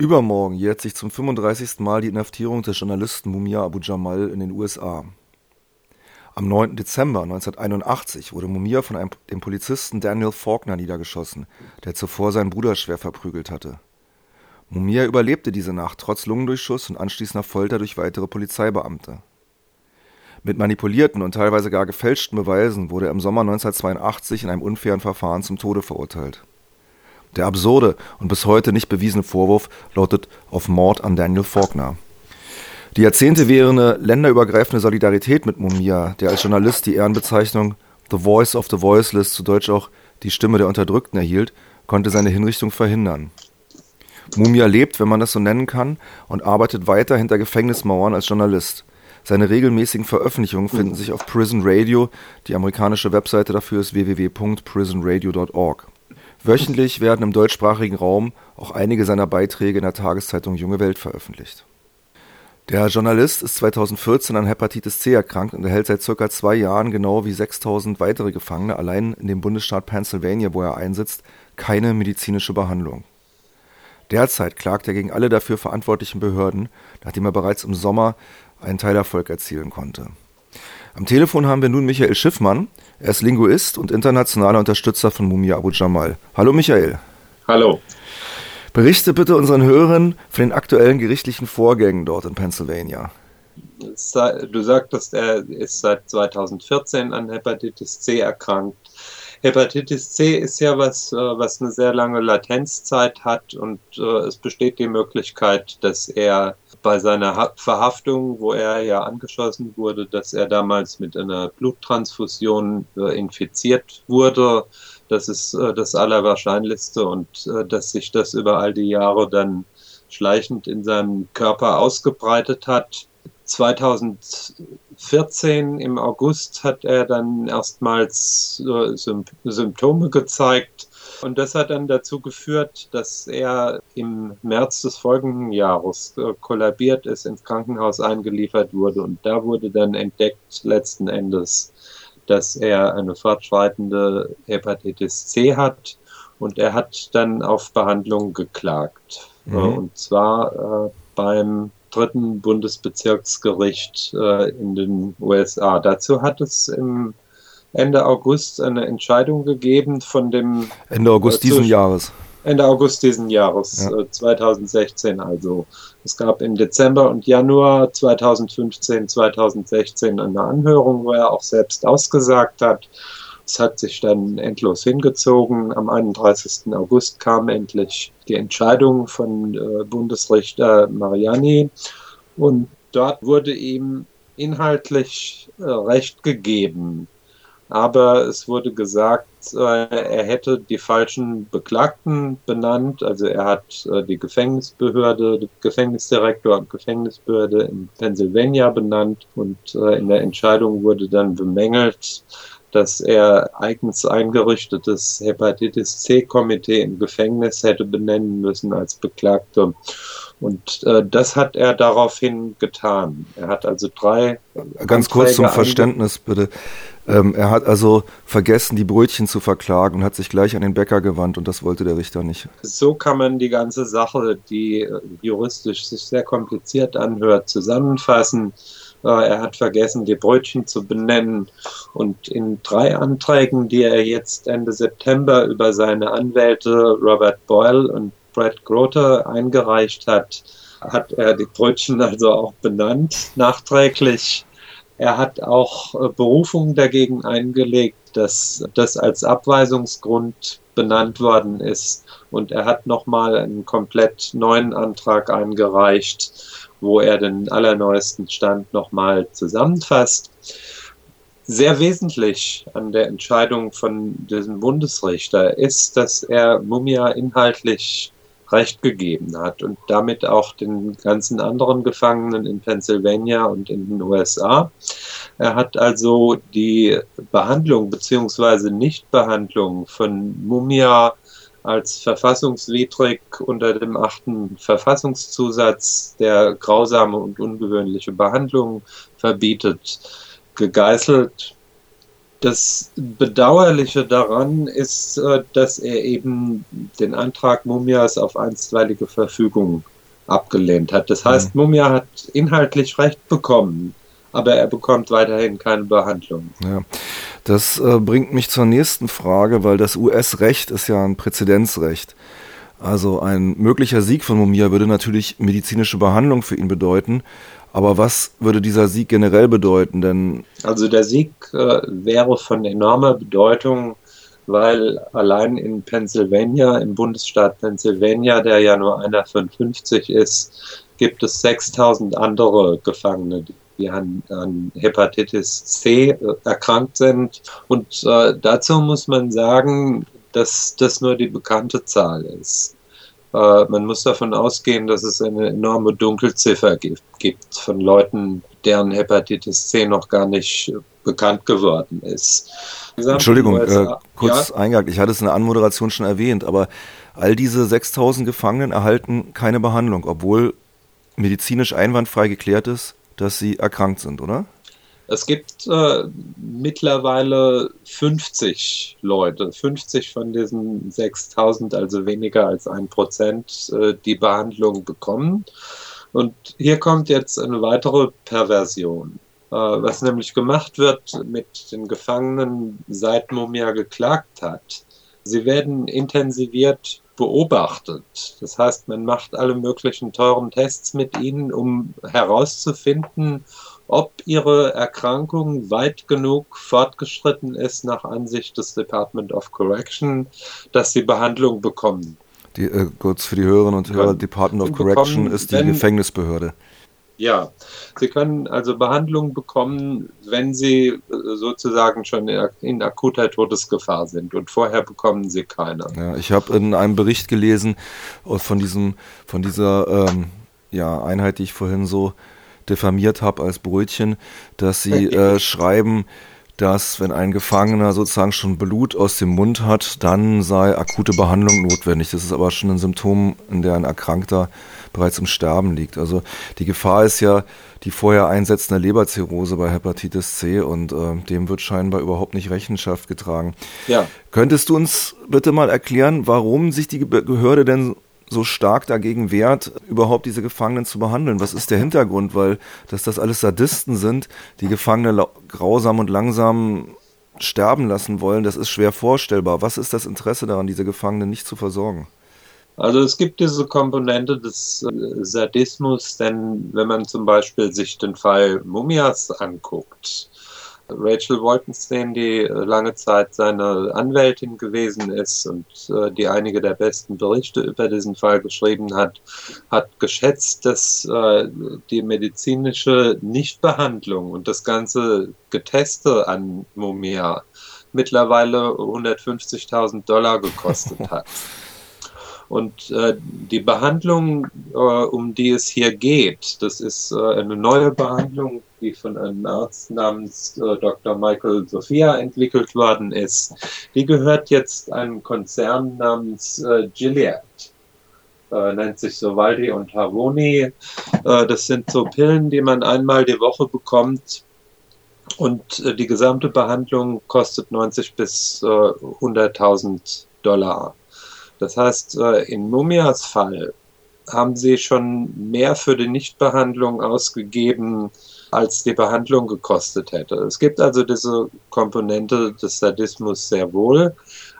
Übermorgen jährt sich zum 35. Mal die Inhaftierung des Journalisten Mumia Abu Jamal in den USA. Am 9. Dezember 1981 wurde Mumia von einem, dem Polizisten Daniel Faulkner niedergeschossen, der zuvor seinen Bruder schwer verprügelt hatte. Mumia überlebte diese Nacht trotz Lungendurchschuss und anschließender Folter durch weitere Polizeibeamte. Mit manipulierten und teilweise gar gefälschten Beweisen wurde er im Sommer 1982 in einem unfairen Verfahren zum Tode verurteilt. Der absurde und bis heute nicht bewiesene Vorwurf lautet auf Mord an Daniel Faulkner. Die Jahrzehnte währende länderübergreifende Solidarität mit Mumia, der als Journalist die Ehrenbezeichnung The Voice of the Voiceless, zu Deutsch auch die Stimme der Unterdrückten erhielt, konnte seine Hinrichtung verhindern. Mumia lebt, wenn man das so nennen kann, und arbeitet weiter hinter Gefängnismauern als Journalist. Seine regelmäßigen Veröffentlichungen finden sich auf Prison Radio, die amerikanische Webseite dafür ist www.prisonradio.org. Wöchentlich werden im deutschsprachigen Raum auch einige seiner Beiträge in der Tageszeitung Junge Welt veröffentlicht. Der Journalist ist 2014 an Hepatitis C erkrankt und erhält seit circa zwei Jahren, genau wie 6000 weitere Gefangene, allein in dem Bundesstaat Pennsylvania, wo er einsitzt, keine medizinische Behandlung. Derzeit klagt er gegen alle dafür verantwortlichen Behörden, nachdem er bereits im Sommer einen Teilerfolg erzielen konnte. Am Telefon haben wir nun Michael Schiffmann. Er ist Linguist und internationaler Unterstützer von Mumia Abu Jamal. Hallo Michael. Hallo. Berichte bitte unseren Hörern von den aktuellen gerichtlichen Vorgängen dort in Pennsylvania. Du sagtest, er ist seit 2014 an Hepatitis C erkrankt. Hepatitis C ist ja was, äh, was eine sehr lange Latenzzeit hat und äh, es besteht die Möglichkeit, dass er bei seiner Verhaftung, wo er ja angeschossen wurde, dass er damals mit einer Bluttransfusion äh, infiziert wurde. Das ist das Allerwahrscheinlichste und dass sich das über all die Jahre dann schleichend in seinem Körper ausgebreitet hat. 2014 im August hat er dann erstmals äh, Symptome gezeigt. Und das hat dann dazu geführt, dass er im März des folgenden Jahres äh, kollabiert ist, ins Krankenhaus eingeliefert wurde. Und da wurde dann entdeckt letzten Endes, dass er eine fortschreitende Hepatitis C hat. Und er hat dann auf Behandlung geklagt. Mhm. Und zwar äh, beim dritten Bundesbezirksgericht äh, in den USA. Dazu hat es im Ende August eine Entscheidung gegeben von dem Ende August äh, diesen Jahres. Ende August diesen Jahres, ja. äh, 2016 also. Es gab im Dezember und Januar 2015, 2016 eine Anhörung, wo er auch selbst ausgesagt hat. Es hat sich dann endlos hingezogen. Am 31. August kam endlich die Entscheidung von äh, Bundesrichter Mariani und dort wurde ihm inhaltlich äh, Recht gegeben. Aber es wurde gesagt, äh, er hätte die falschen Beklagten benannt. Also er hat die Gefängnisbehörde, Gefängnisdirektor und Gefängnisbehörde in Pennsylvania benannt und in der Entscheidung wurde dann bemängelt, dass er eigens eingerichtetes Hepatitis C-Komitee im Gefängnis hätte benennen müssen als Beklagter. Und äh, das hat er daraufhin getan. Er hat also drei. Ganz Anträge kurz zum Verständnis, bitte. Ähm, er hat also vergessen, die Brötchen zu verklagen und hat sich gleich an den Bäcker gewandt und das wollte der Richter nicht. So kann man die ganze Sache, die äh, juristisch sich sehr kompliziert anhört, zusammenfassen. Er hat vergessen, die Brötchen zu benennen. Und in drei Anträgen, die er jetzt Ende September über seine Anwälte Robert Boyle und Brad Grote eingereicht hat, hat er die Brötchen also auch benannt, nachträglich. Er hat auch äh, Berufungen dagegen eingelegt, dass das als Abweisungsgrund benannt worden ist. Und er hat nochmal einen komplett neuen Antrag eingereicht, wo er den allerneuesten Stand nochmal zusammenfasst. Sehr wesentlich an der Entscheidung von diesem Bundesrichter ist, dass er Mumia inhaltlich Recht gegeben hat und damit auch den ganzen anderen Gefangenen in Pennsylvania und in den USA. Er hat also die Behandlung beziehungsweise Nichtbehandlung von Mumia als verfassungswidrig unter dem achten Verfassungszusatz, der grausame und ungewöhnliche Behandlung verbietet, gegeißelt Das Bedauerliche daran ist, äh, dass er eben den Antrag Mumias auf einstweilige Verfügung abgelehnt hat. Das heißt, mhm. Mumia hat inhaltlich Recht bekommen, aber er bekommt weiterhin keine Behandlung. Ja. Das äh, bringt mich zur nächsten Frage, weil das US-Recht ist ja ein Präzedenzrecht. Also ein möglicher Sieg von Mumia würde natürlich medizinische Behandlung für ihn bedeuten. Aber was würde dieser Sieg generell bedeuten? Denn also der Sieg äh, wäre von enormer Bedeutung, weil allein in Pennsylvania, im Bundesstaat Pennsylvania, der ja nur einer von 50 ist, gibt es 6000 andere Gefangene, die an, an Hepatitis C äh, erkrankt sind. Und äh, dazu muss man sagen, dass das nur die bekannte Zahl ist. Äh, man muss davon ausgehen, dass es eine enorme Dunkelziffer gibt, gibt von Leuten, deren Hepatitis C noch gar nicht bekannt geworden ist. Entschuldigung, äh, kurz ja? eingehakt. Ich hatte es in der Anmoderation schon erwähnt, aber all diese 6000 Gefangenen erhalten keine Behandlung, obwohl medizinisch einwandfrei geklärt ist, dass sie erkrankt sind, oder? Es gibt äh, mittlerweile 50 Leute, 50 von diesen 6000, also weniger als ein Prozent, äh, die Behandlung bekommen. Und hier kommt jetzt eine weitere Perversion. Äh, was nämlich gemacht wird mit den Gefangenen, seit Mumia geklagt hat. Sie werden intensiviert beobachtet. Das heißt, man macht alle möglichen teuren Tests mit ihnen, um herauszufinden, ob ihre Erkrankung weit genug fortgeschritten ist nach Ansicht des Department of Correction, dass sie Behandlung bekommen. Die, äh, kurz für die Hörerinnen und Hörer, Department of Correction bekommen, ist die wenn, Gefängnisbehörde. Ja, Sie können also Behandlung bekommen, wenn Sie äh, sozusagen schon in akuter Todesgefahr sind und vorher bekommen Sie keine. Ja, ich habe in einem Bericht gelesen äh, von diesem, von dieser ähm, ja, Einheit, die ich vorhin so diffamiert habe als Brötchen, dass sie äh, schreiben, dass wenn ein Gefangener sozusagen schon Blut aus dem Mund hat, dann sei akute Behandlung notwendig. Das ist aber schon ein Symptom, in der ein Erkrankter bereits im Sterben liegt. Also die Gefahr ist ja die vorher einsetzende Leberzirrhose bei Hepatitis C und äh, dem wird scheinbar überhaupt nicht Rechenschaft getragen. Ja. Könntest du uns bitte mal erklären, warum sich die Behörde denn so stark dagegen wehrt, überhaupt diese Gefangenen zu behandeln? Was ist der Hintergrund? Weil, dass das alles Sadisten sind, die Gefangene grausam und langsam sterben lassen wollen, das ist schwer vorstellbar. Was ist das Interesse daran, diese Gefangenen nicht zu versorgen? Also es gibt diese Komponente des äh, Sadismus, denn wenn man zum Beispiel sich den Fall Mumias anguckt, Rachel Wolkenstein, die äh, lange Zeit seine Anwältin gewesen ist und äh, die einige der besten Berichte über diesen Fall geschrieben hat, hat geschätzt, dass äh, die medizinische Nichtbehandlung und das ganze Geteste an Mumia mittlerweile 150.000 Dollar gekostet hat. Und äh, die Behandlung, äh, um die es hier geht, das ist äh, eine neue Behandlung, die von einem Arzt namens äh, Dr. Michael Sophia entwickelt worden ist. Die gehört jetzt einem Konzern namens äh, Gilead. Äh, nennt sich Sovaldi und Harvoni. das sind so Pillen, die man einmal die Woche bekommt. Und die gesamte Behandlung kostet 90 bis 100.000 Dollar. Das heißt, äh, in Mumias Fall haben sie schon mehr für die Nichtbehandlung ausgegeben, als die Behandlung gekostet hätte. Es gibt also diese Komponente des Sadismus sehr wohl,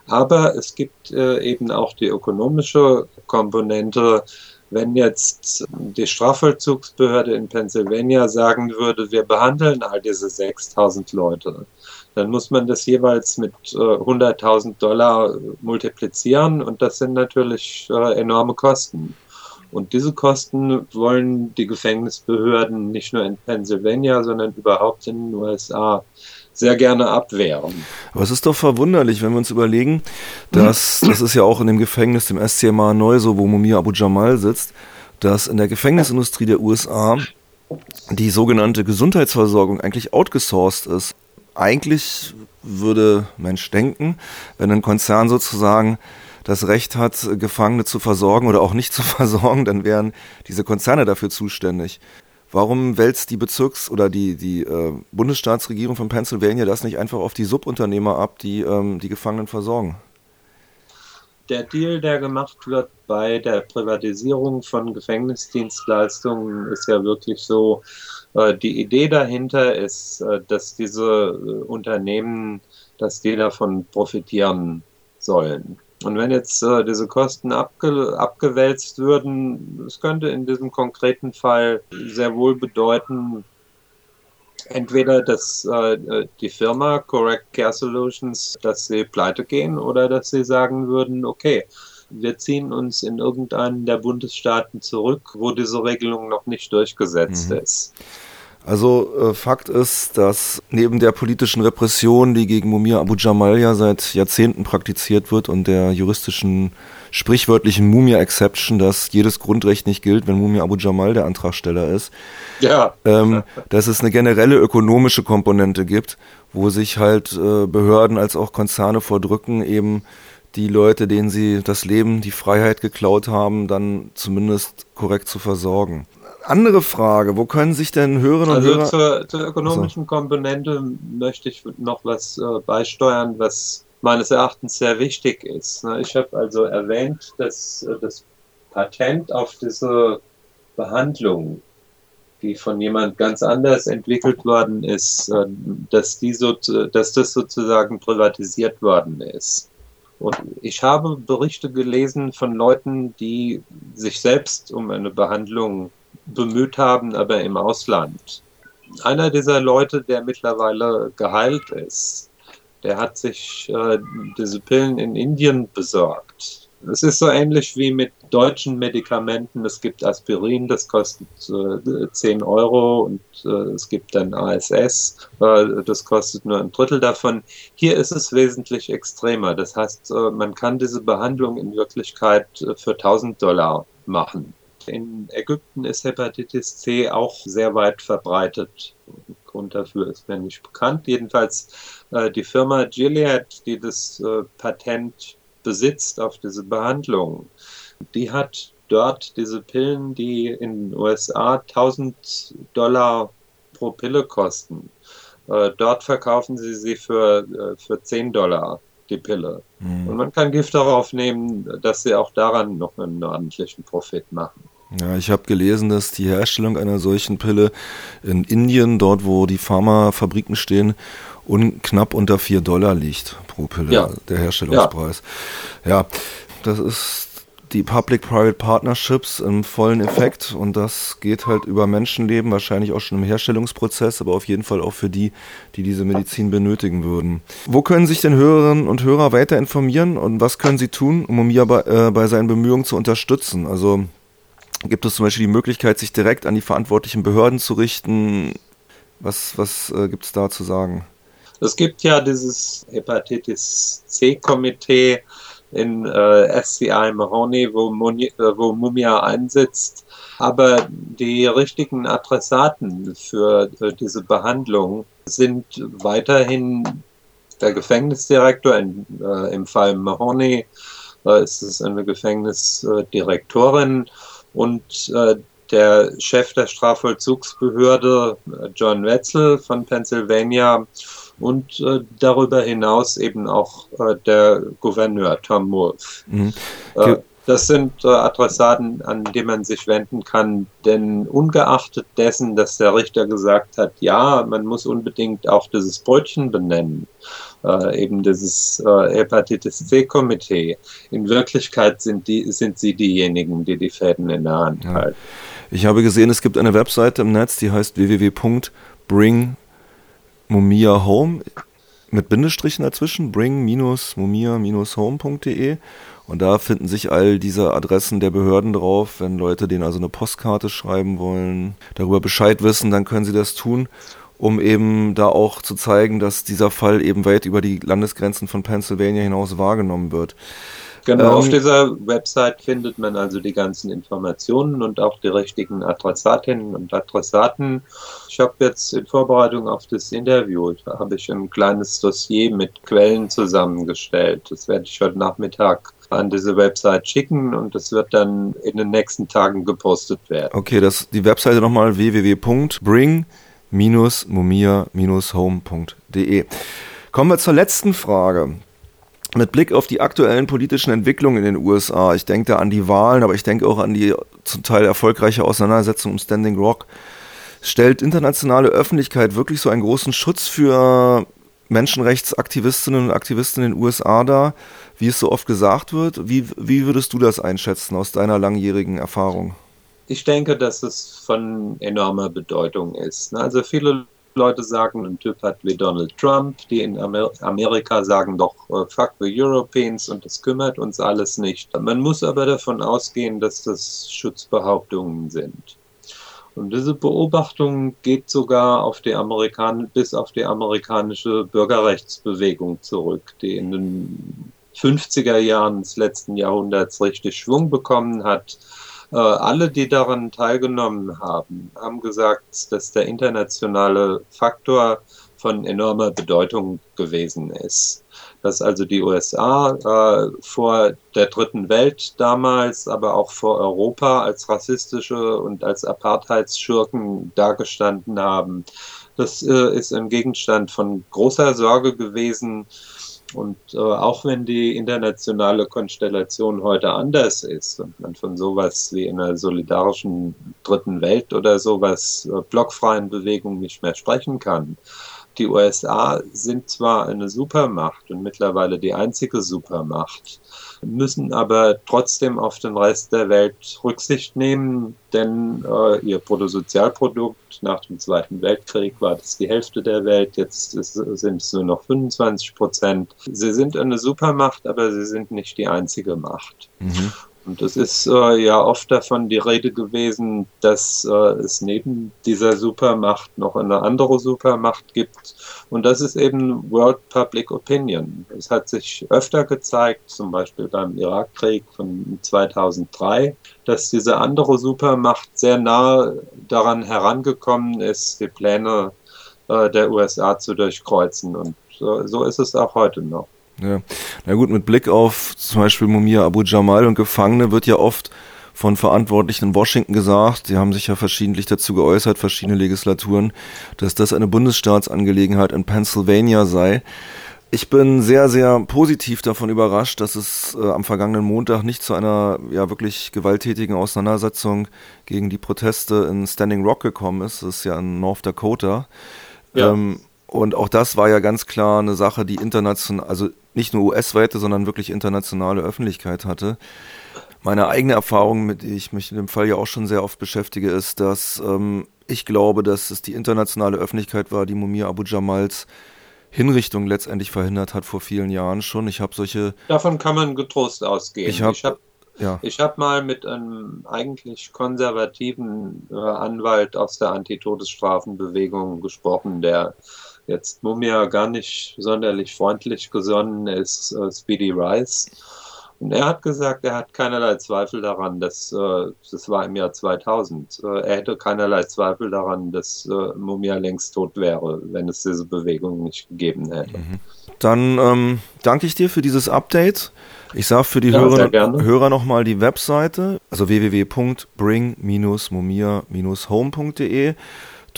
aber es gibt äh, eben auch die ökonomische Komponente. Wenn jetzt die Strafvollzugsbehörde in Pennsylvania sagen würde, wir behandeln all diese 6000 Leute, dann muss man das jeweils mit äh, 100.000 Dollar multiplizieren und das sind natürlich äh, enorme Kosten. Und diese Kosten wollen die Gefängnisbehörden nicht nur in Pennsylvania, sondern überhaupt in den USA sehr gerne abwehren. Aber es ist doch verwunderlich, wenn wir uns überlegen, dass das ist ja auch in dem Gefängnis, dem SCMA neu, so wo Mumia Abu Jamal sitzt, dass in der Gefängnisindustrie der USA die sogenannte Gesundheitsversorgung eigentlich outgesourced ist eigentlich würde Mensch denken, wenn ein Konzern sozusagen das Recht hat, Gefangene zu versorgen oder auch nicht zu versorgen, dann wären diese Konzerne dafür zuständig. Warum wälzt die Bezirks- oder die, die äh, Bundesstaatsregierung von Pennsylvania das nicht einfach auf die Subunternehmer ab, die ähm, die Gefangenen versorgen? Der Deal, der gemacht wird bei der Privatisierung von Gefängnisdienstleistungen, ist ja wirklich so, äh, die Idee dahinter ist, äh, dass diese äh, Unternehmen, dass die davon profitieren sollen. Und wenn jetzt äh, diese Kosten abge abgewälzt würden, das könnte in diesem konkreten Fall sehr wohl bedeuten, entweder, dass äh, die Firma Correct Care Solutions, dass sie pleite gehen oder dass sie sagen würden, okay, wir ziehen uns in irgendeinen der Bundesstaaten zurück, wo diese Regelung noch nicht durchgesetzt mhm. ist. Also äh, Fakt ist, dass neben der politischen Repression, die gegen Mumia Abu Jamal ja seit Jahrzehnten praktiziert wird und der juristischen sprichwörtlichen Mumia-Exception, dass jedes Grundrecht nicht gilt, wenn Mumia Abu Jamal der Antragsteller ist, ja. ähm, dass es eine generelle ökonomische Komponente gibt, wo sich halt äh, Behörden als auch Konzerne vordrücken, eben die Leute, denen sie das Leben, die Freiheit geklaut haben, dann zumindest korrekt zu versorgen andere Frage. Wo können sich denn Hörerinnen und also Hörer... Zur, zur ökonomischen also. Komponente möchte ich noch was äh, beisteuern, was meines Erachtens sehr wichtig ist. Ne? Ich habe also erwähnt, dass äh, das Patent auf diese Behandlung, die von jemand ganz anders entwickelt worden ist, äh, dass, die so, dass das sozusagen privatisiert worden ist. Und ich habe Berichte gelesen von Leuten, die sich selbst um eine Behandlung bemüht haben, aber im Ausland. Einer dieser Leute, der mittlerweile geheilt ist, der hat sich äh, diese Pillen in Indien besorgt. Es ist so ähnlich wie mit deutschen Medikamenten. Es gibt Aspirin, das kostet äh, 10 Euro und äh, es gibt dann ASS, äh, das kostet nur ein Drittel davon. Hier ist es wesentlich extremer. Das heißt, äh, man kann diese Behandlung in Wirklichkeit äh, für 1000 Dollar machen. In Ägypten ist Hepatitis C auch sehr weit verbreitet. Grund dafür ist mir nicht bekannt. Jedenfalls äh, die Firma Gilead, die das äh, Patent besitzt auf diese Behandlung, die hat dort diese Pillen, die in den USA 1000 Dollar pro Pille kosten. Äh, dort verkaufen sie sie für, äh, für 10 Dollar die Pille. Mhm. Und man kann Gift darauf nehmen, dass sie auch daran noch einen ordentlichen Profit machen. Ja, ich habe gelesen, dass die Herstellung einer solchen Pille in Indien, dort wo die Pharmafabriken stehen, un knapp unter 4 Dollar liegt pro Pille, ja. der Herstellungspreis. Ja. ja, das ist die Public-Private Partnerships im vollen Effekt und das geht halt über Menschenleben, wahrscheinlich auch schon im Herstellungsprozess, aber auf jeden Fall auch für die, die diese Medizin benötigen würden. Wo können sich denn Hörerinnen und Hörer weiter informieren und was können sie tun, um Mia bei, äh, bei seinen Bemühungen zu unterstützen? Also gibt es zum Beispiel die Möglichkeit, sich direkt an die verantwortlichen Behörden zu richten? Was, was äh, gibt es da zu sagen? Es gibt ja dieses Hepatitis C-Komitee in äh, SCI Mahoney, wo, Muni, äh, wo Mumia einsetzt. Aber die richtigen Adressaten für äh, diese Behandlung sind weiterhin der Gefängnisdirektor, in, äh, im Fall Mahoney äh, ist es eine Gefängnisdirektorin und äh, der Chef der Strafvollzugsbehörde, äh, John Wetzel von Pennsylvania, und äh, darüber hinaus eben auch äh, der Gouverneur Tom Wolf. Mhm. Äh, das sind äh, Adressaten, an die man sich wenden kann, denn ungeachtet dessen, dass der Richter gesagt hat, ja, man muss unbedingt auch dieses Brötchen benennen, äh, eben dieses äh, Hepatitis C-Komitee, in Wirklichkeit sind, die, sind sie diejenigen, die die Fäden in der Hand ja. halten. Ich habe gesehen, es gibt eine Webseite im Netz, die heißt www.bring Mumia Home mit Bindestrichen dazwischen, bring-mumia-home.de und da finden sich all diese Adressen der Behörden drauf. Wenn Leute denen also eine Postkarte schreiben wollen, darüber Bescheid wissen, dann können sie das tun, um eben da auch zu zeigen, dass dieser Fall eben weit über die Landesgrenzen von Pennsylvania hinaus wahrgenommen wird. Genau, ähm, auf dieser Website findet man also die ganzen Informationen und auch die richtigen Adressatinnen und Adressaten. Ich habe jetzt in Vorbereitung auf das Interview, habe ich ein kleines Dossier mit Quellen zusammengestellt. Das werde ich heute Nachmittag an diese Website schicken und das wird dann in den nächsten Tagen gepostet werden. Okay, das die Webseite nochmal www.bring-mumia-home.de. Kommen wir zur letzten Frage. Mit Blick auf die aktuellen politischen Entwicklungen in den USA, ich denke da an die Wahlen, aber ich denke auch an die zum Teil erfolgreiche Auseinandersetzung um Standing Rock, stellt internationale Öffentlichkeit wirklich so einen großen Schutz für Menschenrechtsaktivistinnen und Aktivisten in den USA dar, wie es so oft gesagt wird? Wie, wie würdest du das einschätzen aus deiner langjährigen Erfahrung? Ich denke, dass es von enormer Bedeutung ist. Also viele Leute sagen, ein Typ hat wie Donald Trump, die in Amer Amerika sagen doch, uh, fuck the Europeans und das kümmert uns alles nicht. Man muss aber davon ausgehen, dass das Schutzbehauptungen sind. Und diese Beobachtung geht sogar auf bis auf die amerikanische Bürgerrechtsbewegung zurück, die in den 50er Jahren des letzten Jahrhunderts richtig Schwung bekommen hat äh, alle, die daran teilgenommen haben, haben gesagt, dass der internationale Faktor von enormer Bedeutung gewesen ist. Dass also die USA äh, vor der dritten Welt damals, aber auch vor Europa als rassistische und als Apartheidsschurken dargestanden haben. Das äh, ist ein Gegenstand von großer Sorge gewesen und äh, auch wenn die internationale Konstellation heute anders ist und man von sowas wie einer solidarischen dritten Welt oder sowas äh, blockfreien Bewegung nicht mehr sprechen kann, die USA sind zwar eine Supermacht und mittlerweile die einzige Supermacht, müssen aber trotzdem auf den Rest der Welt Rücksicht nehmen, denn äh, ihr Bruttosozialprodukt nach dem Zweiten Weltkrieg war das die Hälfte der Welt, jetzt sind es nur noch 25 Prozent. Sie sind eine Supermacht, aber sie sind nicht die einzige Macht. Mhm. Und es ist äh, ja oft davon die Rede gewesen, dass äh, es neben dieser Supermacht noch eine andere Supermacht gibt. Und das ist eben World Public Opinion. Es hat sich öfter gezeigt, zum Beispiel beim Irakkrieg von 2003, dass diese andere Supermacht sehr nahe daran herangekommen ist, die Pläne äh, der USA zu durchkreuzen. Und so ist es auch heute noch. Ja. Na gut, mit Blick auf zum Beispiel Mumia Abu Jamal und Gefangene wird ja oft von Verantwortlichen in Washington gesagt, sie haben sich ja verschiedentlich dazu geäußert, verschiedene Legislaturen, dass das eine Bundesstaatsangelegenheit in Pennsylvania sei. Ich bin sehr, sehr positiv davon überrascht, dass es äh, am vergangenen Montag nicht zu einer ja wirklich gewalttätigen Auseinandersetzung gegen die Proteste in Standing Rock gekommen ist. Das ist ja in North Dakota. Ja. Ähm, und auch das war ja ganz klar eine Sache, die international, also nicht nur US-weite, sondern wirklich internationale Öffentlichkeit hatte. Meine eigene Erfahrung, mit der ich mich in dem Fall ja auch schon sehr oft beschäftige, ist, dass ähm, ich glaube, dass es die internationale Öffentlichkeit war, die Mumia Abu Jamals Hinrichtung letztendlich verhindert hat vor vielen Jahren schon. Ich habe solche. Davon kann man getrost ausgehen. Ich habe hab, ja. Ich hab mal mit einem eigentlich konservativen äh, Anwalt aus der Antitodesstrafenbewegung gesprochen, der jetzt Mumia gar nicht sonderlich freundlich gesonnen ist, äh, Speedy Rice. Und er hat gesagt, er hat keinerlei Zweifel daran, dass, äh, das war im Jahr 2000, äh, er hätte keinerlei Zweifel daran, dass äh, Mumia längst tot wäre, wenn es diese Bewegung nicht gegeben hätte. Mhm. Dann ähm, danke ich dir für dieses Update. Ich sage für die ja, Hörer, Hörer nochmal die Webseite, also www.bring-mumia-home.de.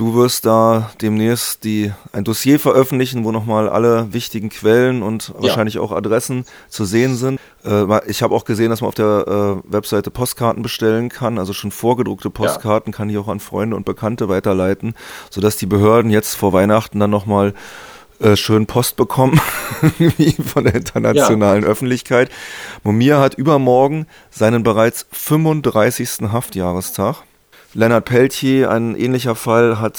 Du wirst da demnächst die, ein Dossier veröffentlichen, wo nochmal alle wichtigen Quellen und ja. wahrscheinlich auch Adressen zu sehen sind. Äh, ich habe auch gesehen, dass man auf der äh, Webseite Postkarten bestellen kann, also schon vorgedruckte Postkarten ja. kann ich auch an Freunde und Bekannte weiterleiten, sodass die Behörden jetzt vor Weihnachten dann nochmal äh, schön Post bekommen, wie von der internationalen ja. Öffentlichkeit. Momir hat übermorgen seinen bereits 35. Haftjahrestag. Lennart Peltier, ein ähnlicher Fall, hat,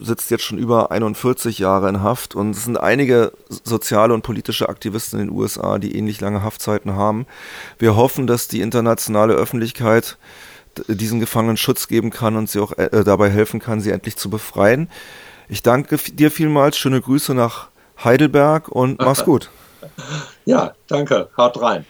sitzt jetzt schon über 41 Jahre in Haft und es sind einige soziale und politische Aktivisten in den USA, die ähnlich lange Haftzeiten haben. Wir hoffen, dass die internationale Öffentlichkeit diesen Gefangenen Schutz geben kann und sie auch äh, dabei helfen kann, sie endlich zu befreien. Ich danke dir vielmals, schöne Grüße nach Heidelberg und mach's gut. Ja, danke, haut rein.